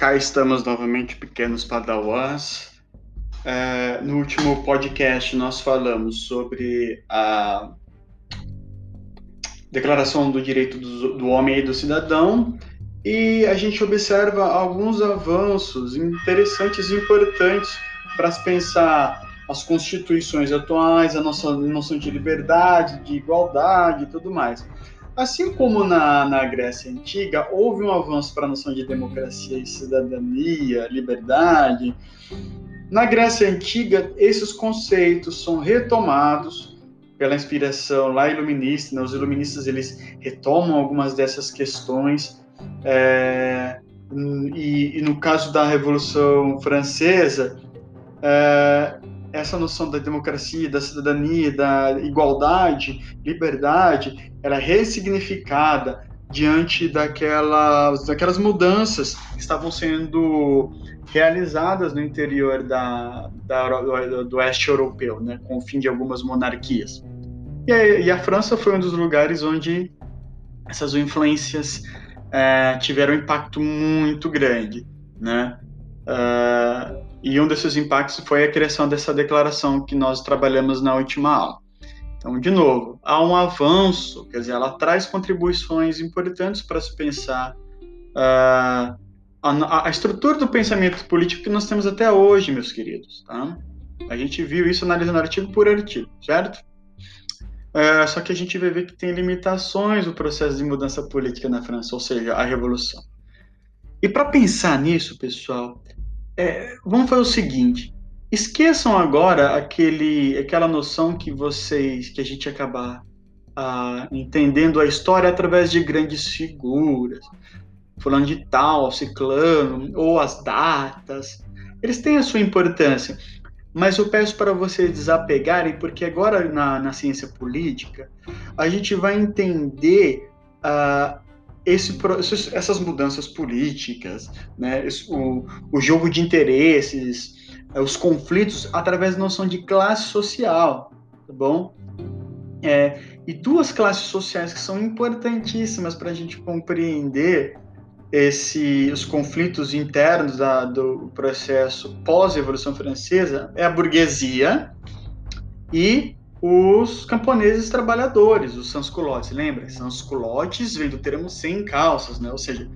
cá estamos novamente, pequenos padawans. É, no último podcast nós falamos sobre a Declaração do Direito do, do Homem e do Cidadão e a gente observa alguns avanços interessantes e importantes para se pensar as constituições atuais, a nossa noção de liberdade, de igualdade e tudo mais. Assim como na, na Grécia Antiga, houve um avanço para a noção de democracia e cidadania, liberdade. Na Grécia Antiga, esses conceitos são retomados pela inspiração lá iluminista. Né? Os iluministas eles retomam algumas dessas questões. É, e, e, no caso da Revolução Francesa, é, essa noção da democracia, da cidadania, da igualdade, liberdade, ela é ressignificada diante daquelas, daquelas mudanças que estavam sendo realizadas no interior da, da do, do, oeste europeu, né, com o fim de algumas monarquias. E a, e a França foi um dos lugares onde essas influências é, tiveram um impacto muito grande, né? Uh, e um desses impactos foi a criação dessa declaração que nós trabalhamos na última aula. Então, de novo, há um avanço, quer dizer, ela traz contribuições importantes para se pensar uh, a, a, estrutura do pensamento político que nós temos até hoje, meus queridos. Tá? A gente viu isso analisando artigo por artigo, certo? Uh, só que a gente vai ver que tem limitações o processo de mudança política na França, ou seja, a revolução. E para pensar nisso, pessoal, é, vamos fazer o seguinte: esqueçam agora aquele, aquela noção que vocês, que a gente acabar ah, entendendo a história através de grandes figuras, falando de tal, ciclano, ou as datas. Eles têm a sua importância, mas eu peço para vocês desapegarem, porque agora na, na ciência política a gente vai entender uh, esse, essas mudanças políticas, né, o, o jogo de interesses, é, os conflitos através da noção de classe social, tá bom? É, e duas classes sociais que são importantíssimas para a gente compreender esse, os conflitos internos da, do processo pós-Revolução Francesa é a burguesia e os camponeses trabalhadores, os sansculotes. Lembra? Sansculotes vem do termo sem calças, né? ou seja,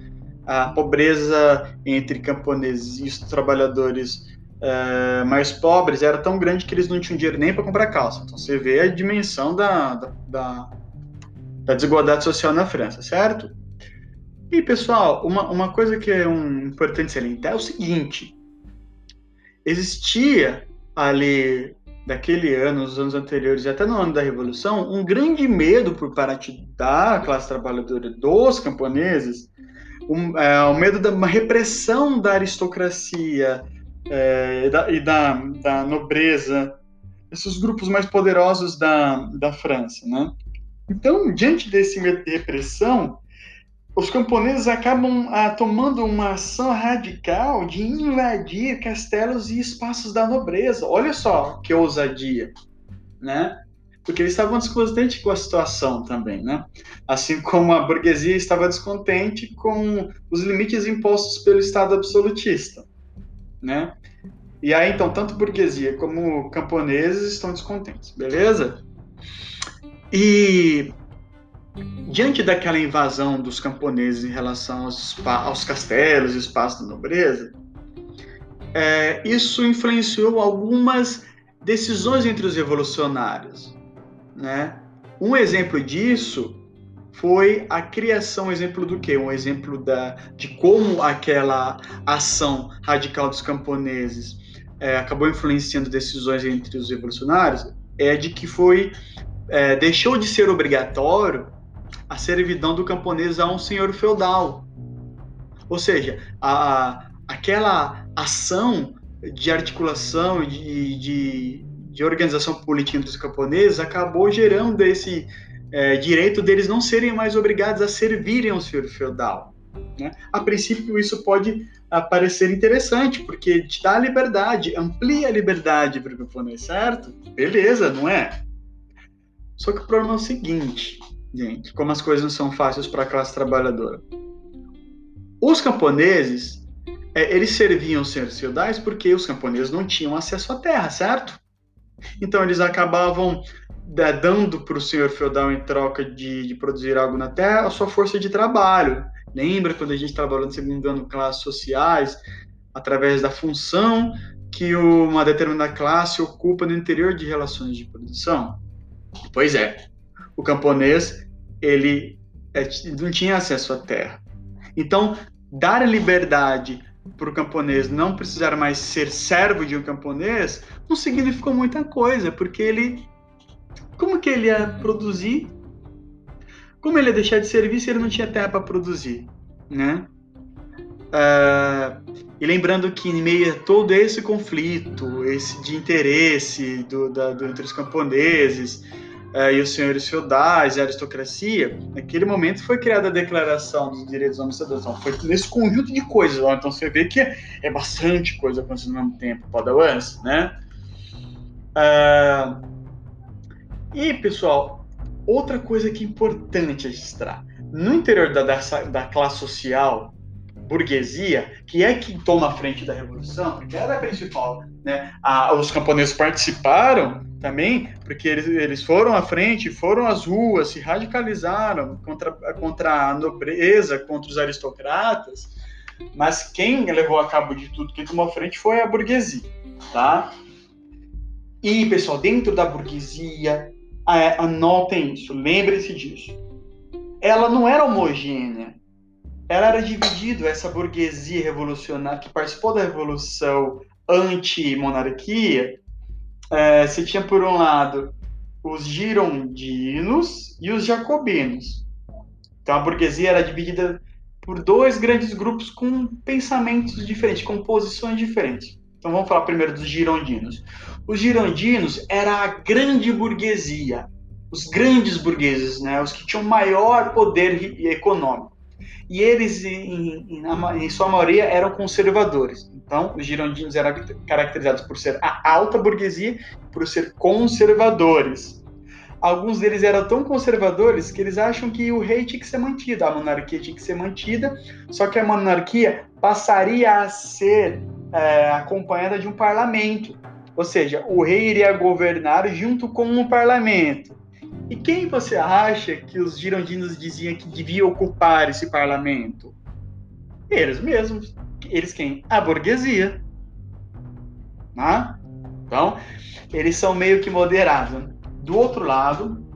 a pobreza entre camponeses e os trabalhadores é, mais pobres era tão grande que eles não tinham dinheiro nem para comprar calça. Então você vê a dimensão da, da, da, da, desigualdade social na França, certo? E pessoal, uma, uma coisa que é um, importante salientar é o seguinte: existia ali daquele ano, nos anos anteriores e até no ano da Revolução, um grande medo por parte da classe trabalhadora dos camponeses, um, é, o medo da uma repressão da aristocracia é, e, da, e da, da, nobreza, esses grupos mais poderosos da, da França, né? Então, diante desse medo de repressão, os camponeses acabam ah, tomando uma ação radical de invadir castelos e espaços da nobreza. Olha só que ousadia, né? Porque eles estavam descontentes com a situação também, né? Assim como a burguesia estava descontente com os limites impostos pelo Estado absolutista, né? E aí, então, tanto burguesia como camponeses estão descontentes, beleza? E diante daquela invasão dos camponeses em relação aos, aos castelos e espaços da nobreza, é, isso influenciou algumas decisões entre os revolucionários. Né? Um exemplo disso foi a criação, um exemplo do quê? Um exemplo da, de como aquela ação radical dos camponeses é, acabou influenciando decisões entre os revolucionários, é de que foi é, deixou de ser obrigatório a servidão do camponês a um senhor feudal. Ou seja, a, aquela ação de articulação, de, de, de, organização política entre os camponeses acabou gerando esse é, direito deles não serem mais obrigados a servirem ao senhor feudal. Né? A princípio, isso pode parecer interessante, porque te dá liberdade, amplia a liberdade para o camponês, certo? Beleza, não é? Só que o problema é o seguinte: gente, como as coisas não são fáceis para a classe trabalhadora. Os camponeses é, eles serviam os senhores feudais porque os camponeses não tinham acesso à terra, certo? Então eles acabavam é, dando para o senhor feudal em troca de, de, produzir algo na terra a sua força de trabalho. Lembra quando a gente trabalhou no segundo ano classes sociais, através da função que uma determinada classe ocupa no interior de relações de produção? Pois é, o camponês ele é, não tinha acesso à terra. Então, dar liberdade para o camponês não precisar mais ser servo de um camponês não significou muita coisa, porque ele. Como que ele ia produzir? Como ele ia deixar de servir se ele não tinha terra para produzir? Né? Uh, e lembrando que em meio a todo esse conflito, esse de interesse do, da, do, entre os camponeses, e os senhores feudais e a aristocracia, naquele momento foi criada a Declaração dos Direitos do Homem e Cidadão. Foi nesse conjunto de coisas. Então você vê que é bastante coisa acontecendo ao mesmo tempo, Padawans, né? Uh, e, pessoal, outra coisa que é importante registrar. No interior da, da, da classe social, burguesia, que é que toma a frente da revolução, que era a principal, né? Os camponeses participaram também, porque eles, eles foram à frente, foram às ruas, se radicalizaram contra, contra a nobreza, contra os aristocratas, mas quem levou a cabo de tudo, quem tomou a frente foi a burguesia, tá? E, pessoal, dentro da burguesia, anotem isso, lembrem-se disso. Ela não era homogênea, ela era dividida, essa burguesia revolucionária que participou da revolução anti-monarquia, é, você tinha por um lado os girondinos e os jacobinos. Então a burguesia era dividida por dois grandes grupos com pensamentos diferentes, com posições diferentes. Então vamos falar primeiro dos girondinos. Os girondinos era a grande burguesia, os grandes burgueses, né, os que tinham maior poder econômico e eles, em, em, em, sua maioria, eram conservadores. Então, os girondinos eram caracterizados por ser a alta burguesia, por ser conservadores. Alguns deles eram tão conservadores que eles acham que o rei tinha que ser mantido, a monarquia tinha que ser mantida, só que a monarquia passaria a ser é, acompanhada de um parlamento. Ou seja, o rei iria governar junto com um parlamento. E quem você acha que os girondinos diziam que devia ocupar esse parlamento? Eles mesmos. Eles quem? A burguesia. Né? Então, eles são meio que moderados. Do outro lado,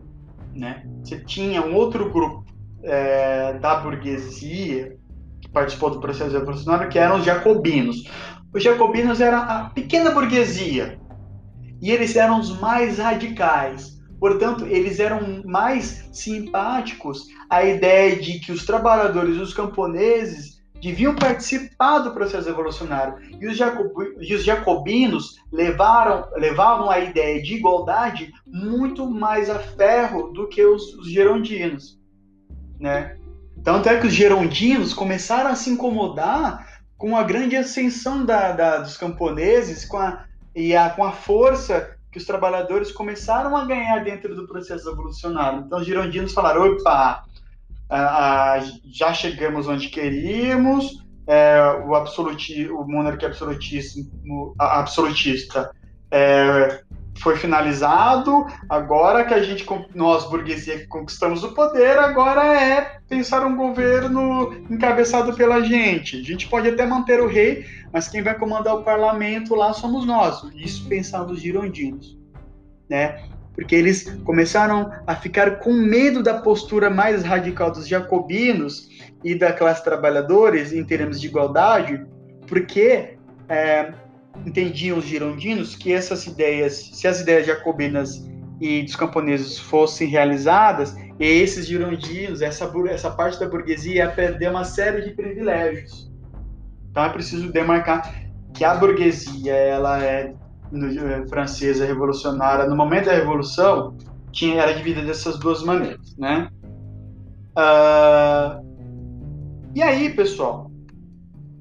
né, você tinha um outro grupo é, da burguesia que participou do processo revolucionário, que eram os jacobinos. Os jacobinos eram a pequena burguesia e eles eram os mais radicais Portanto, eles eram mais simpáticos à ideia de que os trabalhadores, os camponeses, deviam participar do processo revolucionário. E os, e os jacobinos levaram, levavam a ideia de igualdade muito mais a ferro do que os, os gerondinos. Né? Tanto é que os gerondinos começaram a se incomodar com a grande ascensão da, da, dos camponeses com a, e a, com a força que os trabalhadores começaram a ganhar dentro do processo evolucionário. Então, os girondinos falaram: opa, já chegamos onde queríamos, é, o, absoluti, o monarquia absolutista, é, foi finalizado, agora que a gente, nós, burguesia, conquistamos o poder, agora é pensar um governo encabeçado pela gente. A gente pode até manter o rei, mas quem vai comandar o parlamento lá somos nós. Isso pensando os girondinos, né? Porque eles começaram a ficar com medo da postura mais radical dos jacobinos e da classe trabalhadores em termos de igualdade, porque é, entendiam os girondinos que essas ideias, se as ideias jacobinas e dos camponeses fossem realizadas, esses girondinos, essa, essa parte da burguesia ia perder uma série de privilégios. Então é preciso demarcar que a burguesia, ela é francesa revolucionária, no momento da revolução, tinha, era dividida dessas duas maneiras, né? Uh, e aí, pessoal,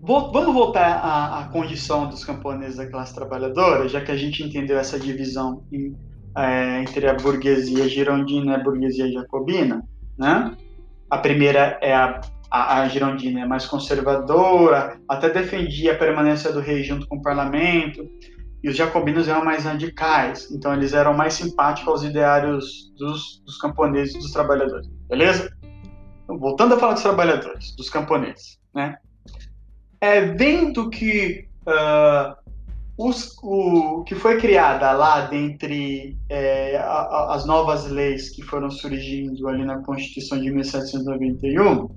vamos voltar à, à, condição dos camponeses da classe trabalhadora, já que a gente entendeu essa divisão em, é, entre a burguesia girondina e a burguesia jacobina, né? A primeira é a a, a Girondina é mais conservadora, até defendia a permanência do rei junto com o parlamento, e os jacobinos eram mais radicais, então eles eram mais simpáticos aos ideários dos, dos camponeses e dos trabalhadores, beleza? Então, voltando a falar dos trabalhadores, dos camponeses, né? É, vendo que uh, os, o que foi criada lá dentre é, a, a, as novas leis que foram surgindo ali na Constituição de 1791,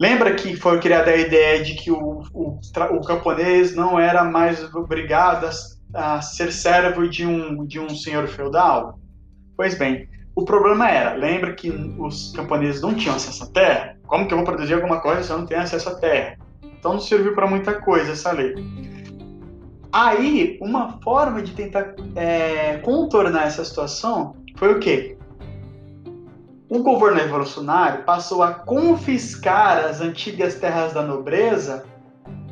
lembra que foi criada a ideia de que o, o, o camponês não era mais obrigado a, a, ser servo de um, de um senhor feudal? Pois bem, o problema era, lembra que os camponeses não tinham acesso à terra? Como que eu vou produzir alguma coisa se eu não tenho acesso à terra? Então não serviu para muita coisa essa lei. Aí, uma forma de tentar é, contornar essa situação foi o quê? O governo revolucionário passou a confiscar as antigas terras da nobreza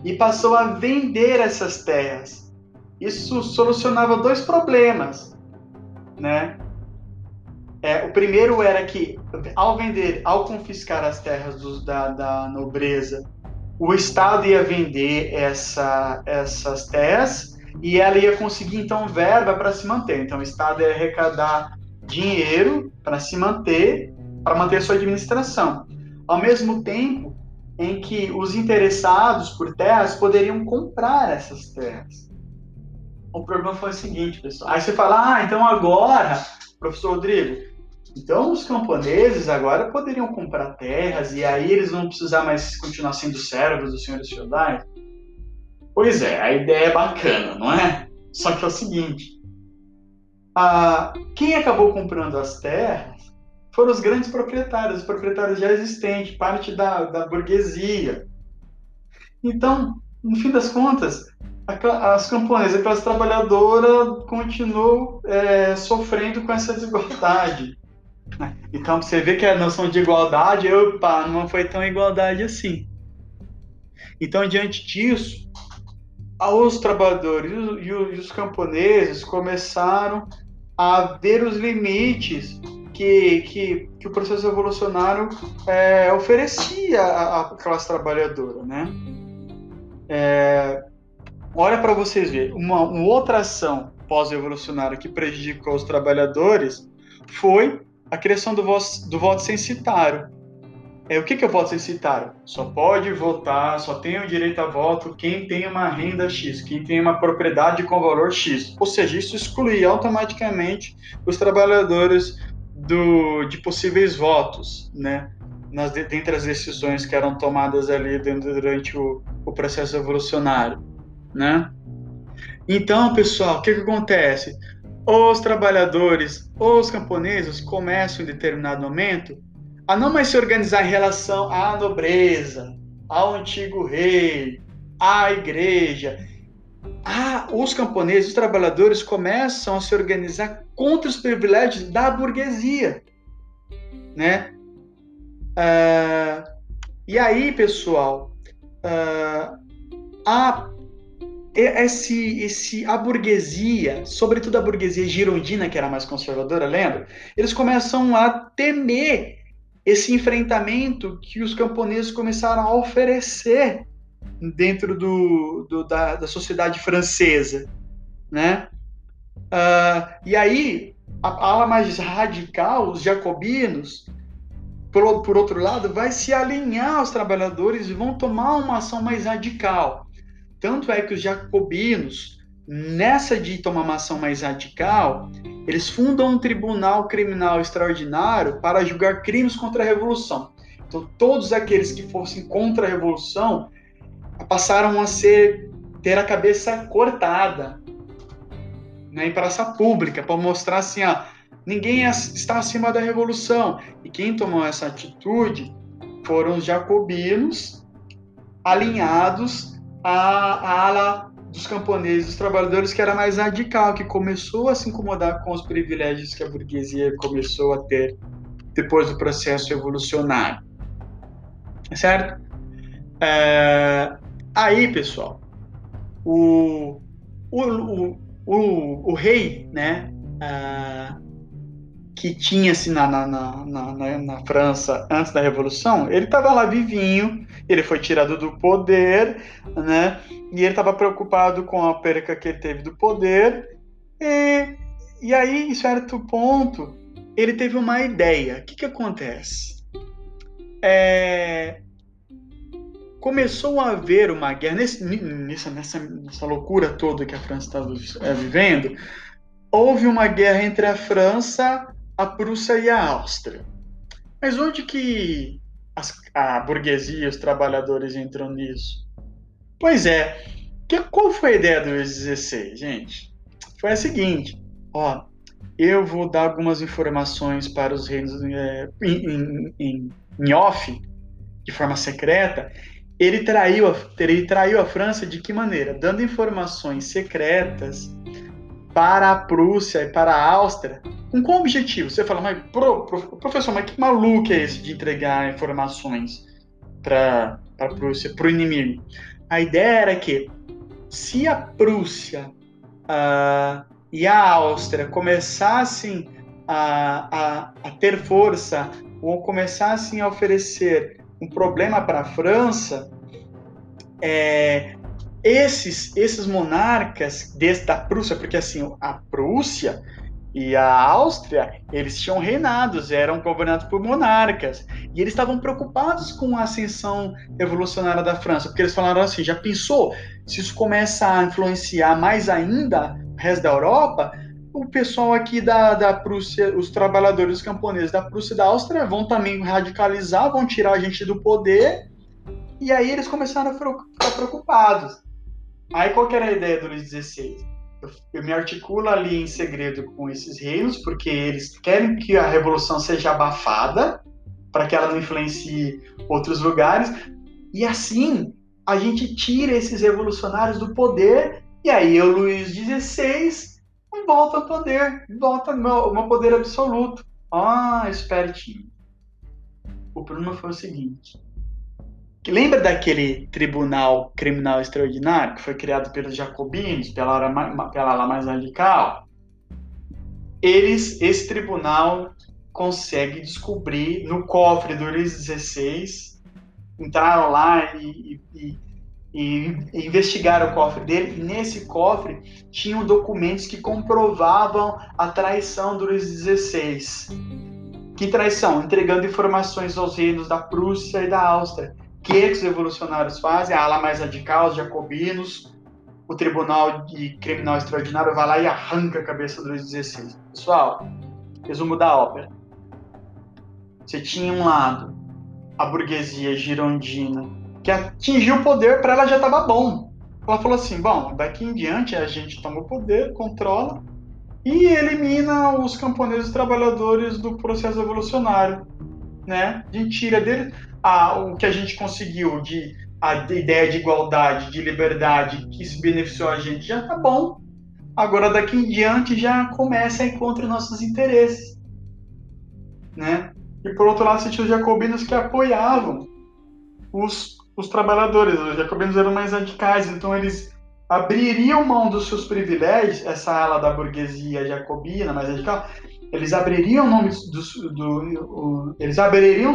e passou a vender essas terras. Isso solucionava dois problemas, né? É, o primeiro era que, ao vender, ao confiscar as terras da, da nobreza o Estado ia vender essa, essas terras e ela ia conseguir, então, verba para se manter. Então, o Estado ia arrecadar dinheiro para se manter, para manter a sua administração. Ao mesmo tempo em que os interessados por terras poderiam comprar essas terras. O problema foi o seguinte, pessoal. Aí você fala, ah, então agora, professor Rodrigo, então, os camponeses agora poderiam comprar terras e aí eles não precisar mais continuar sendo servos dos senhores feudais? Pois é, a ideia é bacana, não é? Só que é o seguinte: a, quem acabou comprando as terras foram os grandes proprietários, os proprietários já existentes, parte da, da burguesia. Então, no fim das contas, as camponesas, a classe trabalhadora continuou é, sofrendo com essa desigualdade. Então, você vê que a noção de igualdade, opa, não foi tão igualdade assim. Então, diante disso, os trabalhadores e os camponeses começaram a ver os limites que, que, que o processo evolucionário é, oferecia à, classe trabalhadora, né? É, olha para vocês verem, uma, uma outra ação pós-evolucionária que prejudicou os trabalhadores foi a criação do voto, do voto censitário. É, o que, que é o voto censitário? Só pode votar, só tem o direito a voto quem tem uma renda X, quem tem uma propriedade com valor X. Ou seja, isso exclui automaticamente os trabalhadores do, de possíveis votos, né? Nas, dentre as decisões que eram tomadas ali durante o, o processo evolucionário, né? Então, pessoal, o que, que acontece? Os trabalhadores, os camponeses começam em determinado momento a não mais se organizar em relação à nobreza, ao antigo rei, à igreja. Ah, os camponeses, os trabalhadores começam a se organizar contra os privilégios da burguesia, né? Ah, e aí, pessoal, ah, a esse, esse, a burguesia, sobretudo a burguesia girondina, que era mais conservadora, lembra? Eles começam a temer esse enfrentamento que os camponeses começaram a oferecer dentro do, do da, da, sociedade francesa, né? Uh, e aí, a, ala mais radical, os jacobinos, por, por outro lado, vai se alinhar aos trabalhadores e vão tomar uma ação mais radical. Tanto é que os jacobinos, nessa de tomar uma ação mais radical, eles fundam um tribunal criminal extraordinário para julgar crimes contra a revolução. Então, todos aqueles que fossem contra a revolução passaram a ser ter a cabeça cortada né, em praça pública para mostrar assim, ó, ninguém está acima da revolução. E quem tomou essa atitude foram os jacobinos alinhados a, a ala dos camponeses, dos trabalhadores, que era mais radical, que começou a se incomodar com os privilégios que a burguesia começou a ter depois do processo evolucionário. Certo? É, aí, pessoal, o, o, o, o, o rei, né, que tinha-se na, na, na, na, na França antes da Revolução, ele estava lá vivinho, ele foi tirado do poder, né? E ele estava preocupado com a perca que ele teve do poder. E, e aí, em certo ponto, ele teve uma ideia. O que, que acontece? É, começou a haver uma guerra, nesse, nessa, nessa, nessa loucura toda que a França estava é, vivendo, houve uma guerra entre a França a Prússia e a Áustria. Mas onde que a burguesia, os trabalhadores entram nisso? Pois é, que, qual foi a ideia do Luís XVI, gente? Foi a seguinte, ó, eu vou dar algumas informações para os reinos é, em off, de forma secreta, ele traiu, a, ele traiu a França de que maneira? Dando informações secretas para a Prússia e para a Áustria com qual objetivo? Você fala, mas pro, pro, professor, mas que maluco é esse de entregar informações para a Prússia, para o inimigo? A ideia era que se a Prússia uh, e a Áustria começassem a, a, a ter força ou começassem a oferecer um problema para a França, é, esses, esses monarcas desde da Prússia, porque assim, a Prússia e a Áustria, eles tinham reinados, eram governados por monarcas. E eles estavam preocupados com a ascensão evolucionária da França, porque eles falaram assim: já pensou se isso começa a influenciar mais ainda o resto da Europa? O pessoal aqui da, da Prússia, os trabalhadores camponeses da Prússia e da Áustria vão também radicalizar, vão tirar a gente do poder. E aí eles começaram a ficar preocupados. Aí qual que era a ideia do Luís XVI? eu me articulo ali em segredo com esses reinos, porque eles querem que a revolução seja abafada, para que ela não influencie outros lugares, e assim a gente tira esses revolucionários do poder, e aí o Luís XVI volta ao poder, volta ao meu poder absoluto. Ah, espertinho. O problema foi o seguinte: Lembra daquele tribunal criminal extraordinário que foi criado pelos jacobinos, pela ala, pela mais radical? Eles, esse tribunal consegue descobrir no cofre do Luís XVI, entraram lá e, e, e, e investigaram o cofre dele, e nesse cofre tinham documentos que comprovavam a traição do Luís XVI. Que traição? Entregando informações aos reinos da Prússia e da Áustria que os revolucionários fazem? A ala mais radical, os jacobinos, o Tribunal de Criminal Extraordinário vai lá e arranca a cabeça do Luís XVI. Pessoal, resumo da ópera. Você tinha um lado a burguesia girondina que atingiu o poder, para ela já estava bom. Ela falou assim: bom, daqui em diante a gente toma o poder, controla e elimina os camponeses trabalhadores do processo evolucionário. Né? A gente tira dele a, o que a gente conseguiu de a ideia de igualdade, de liberdade que se beneficiou a gente já tá bom. Agora daqui em diante já começa a encontrar nossos interesses, né? E por outro lado, você tinha os jacobinos que apoiavam os, os trabalhadores. Os jacobinos eram mais radicais, então eles abririam mão dos seus privilégios, essa ala da burguesia jacobina mais radical, eles abririam nome do, do, do, eles abririam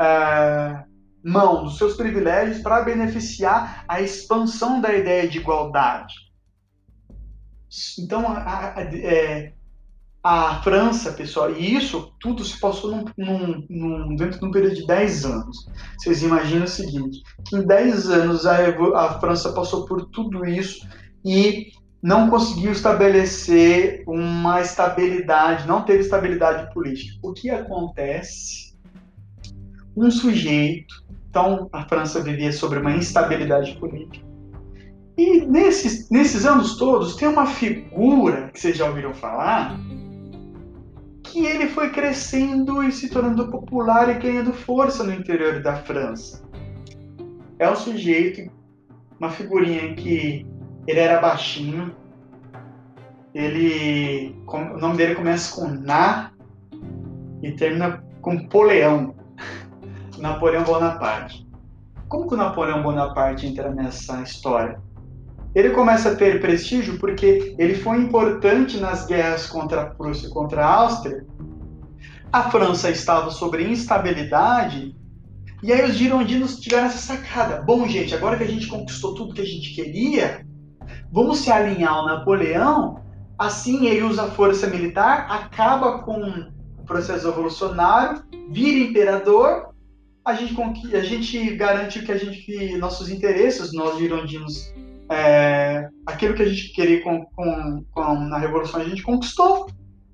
é, mão dos seus privilégios para beneficiar a expansão da ideia de igualdade. Então, a, a, é, a França, pessoal, e isso tudo se passou num, num, num, dentro de um período de 10 anos. Vocês imaginam o seguinte: que em 10 anos a, a França passou por tudo isso e não conseguiu estabelecer uma estabilidade, não teve estabilidade política. O que acontece um sujeito. Então, a França vivia sobre uma instabilidade política. E nesses, nesses anos todos, tem uma figura que vocês já ouviram falar, que ele foi crescendo e se tornando popular e ganhando força no interior da França. É um sujeito, uma figurinha que ele era baixinho, ele, o nome dele começa com Na e termina com Poleão. Napoleão Bonaparte. Como que o Napoleão Bonaparte entra nessa história? Ele começa a ter prestígio porque ele foi importante nas guerras contra a Prússia e contra a Áustria a França estava sobre instabilidade, e aí os girondinos tiveram essa sacada. Bom, gente, agora que a gente conquistou tudo que a gente queria, vamos se alinhar ao Napoleão, assim ele usa a força militar, acaba com o processo revolucionário, vira imperador, a gente, a gente garante que a gente que nossos interesses, nós girondinos, é, aquilo que a gente queria com, com, com, na Revolução a gente conquistou,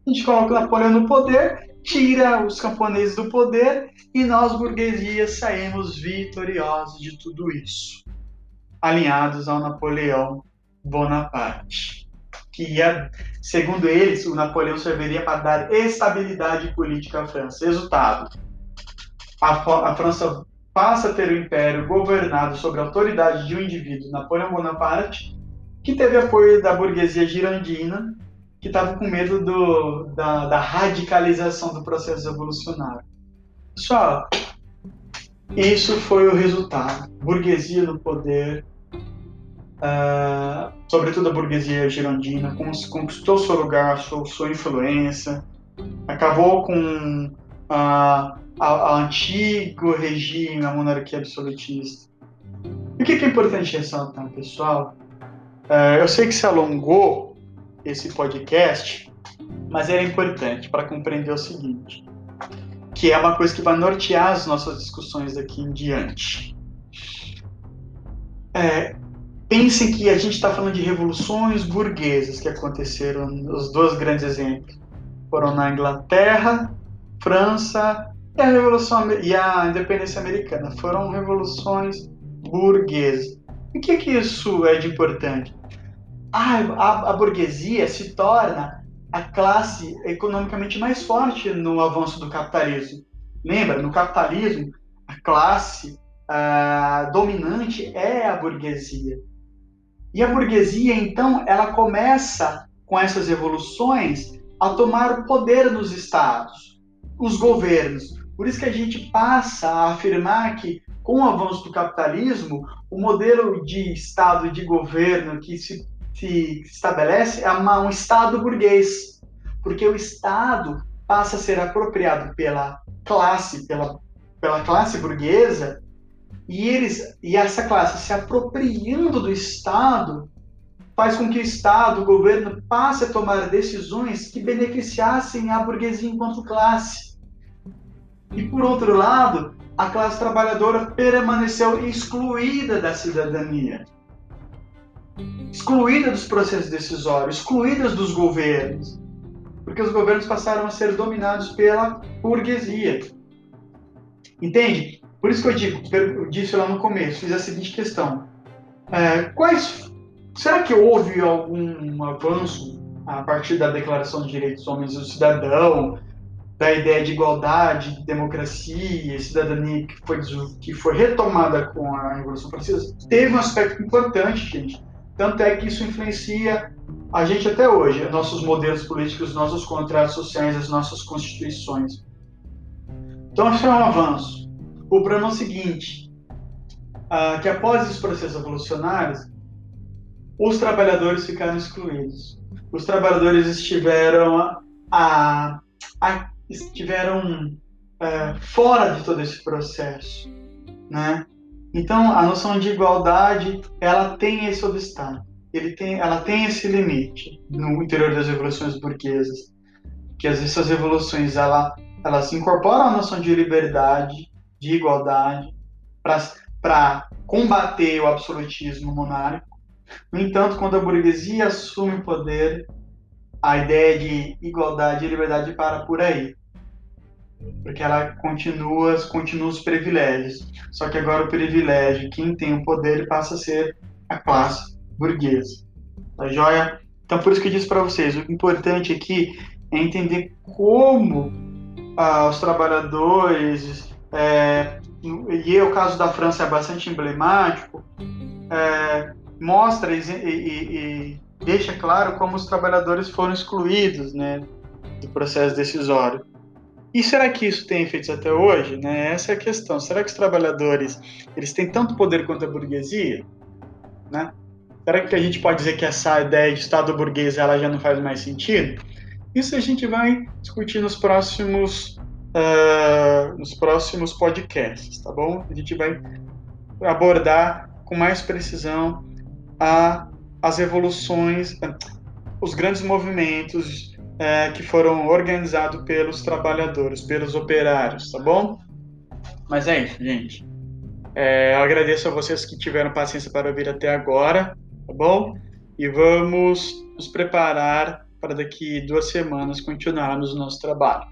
a gente coloca Napoleão no poder, tira os camponeses do poder e nós, burguesias, saímos vitoriosos de tudo isso, alinhados ao Napoleão Bonaparte. Que ia, segundo eles, o Napoleão serviria para dar estabilidade política à França. Resultado: a, a França passa a ter o império governado sob a autoridade de um indivíduo, Napoleão Bonaparte, que teve apoio da burguesia girondina que estava com medo do, da, da, radicalização do processo evolucionário. Pessoal, isso foi o resultado. Burguesia no poder, uh, sobretudo a burguesia girondina, conquistou seu lugar, sua, sua influência, acabou com uh, o antigo regime, a monarquia absolutista. E o que é importante ressaltar, pessoal? Uh, eu sei que se alongou esse podcast, mas ele é importante para compreender o seguinte, que é uma coisa que vai nortear as nossas discussões daqui em diante. É, pensem que a gente está falando de revoluções burguesas que aconteceram, os dois grandes exemplos foram na Inglaterra, França e a Revolução e a Independência Americana. Foram revoluções burguesas. O que, que isso é de importante? a, a, a burguesia se torna a classe economicamente mais forte no avanço do capitalismo. Lembra, no capitalismo, a classe uh, dominante é a burguesia. E a burguesia, então, ela começa com essas evoluções a tomar o poder nos estados, os governos. Por isso que a gente passa a afirmar que, com o avanço do capitalismo, o modelo de estado de governo que se se estabelece é um Estado burguês, porque o Estado passa a ser apropriado pela classe, pela, pela classe burguesa, e eles e essa classe se apropriando do Estado faz com que o Estado, o governo, passe a tomar decisões que beneficiassem a burguesia enquanto classe. E por outro lado, a classe trabalhadora permaneceu excluída da cidadania excluídas dos processos decisórios, excluídas dos governos, porque os governos passaram a ser dominados pela burguesia. Entende? Por isso que eu digo, eu disse lá no começo, fiz a seguinte questão: é, quais, será que houve algum avanço a partir da Declaração dos Direitos dos Homens do Cidadão, da ideia de igualdade, de democracia, cidadania que foi, que foi retomada com a Revolução Francesa? Teve um aspecto importante, gente tanto é que isso influencia a gente até hoje, nossos modelos políticos, nossos contratos sociais, as nossas constituições. Então, isso é um avanço. O problema é o seguinte, uh, que após os processos evolucionários, os trabalhadores ficaram excluídos. Os trabalhadores estiveram, a, a, estiveram uh, fora de todo esse processo, né? Então, a noção de igualdade, ela tem esse obstáculo, ele tem, ela tem esse limite no interior das revoluções burguesas, que essas revoluções, ela, elas incorporam a noção de liberdade, de igualdade, para combater o absolutismo monárquico. No entanto, quando a burguesia assume o poder, a ideia de igualdade e liberdade para por aí porque ela continua, continua os privilégios. Só que agora o privilégio, quem tem o poder, passa a ser a classe burguesa. Tá joia? Então, por isso que eu disse para vocês, o importante aqui é entender como ah, os trabalhadores, é, e o caso da França é bastante emblemático, é, mostra e, e, e, deixa claro como os trabalhadores foram excluídos né, do processo decisório. E será que isso tem efeitos até hoje? Né? Essa é a questão. Será que os trabalhadores eles têm tanto poder quanto a burguesia? Né? Será que a gente pode dizer que essa ideia de Estado burguês ela já não faz mais sentido? Isso a gente vai discutir nos próximos, uh, nos próximos podcasts, tá bom? A gente vai abordar com mais precisão a, as evoluções, os grandes movimentos uh, que foram organizados pelos trabalhadores, pelos operários, tá bom? Mas é isso, gente. É, eu agradeço a vocês que tiveram paciência para ouvir até agora, tá bom? E vamos nos preparar para daqui duas semanas continuarmos o nosso trabalho.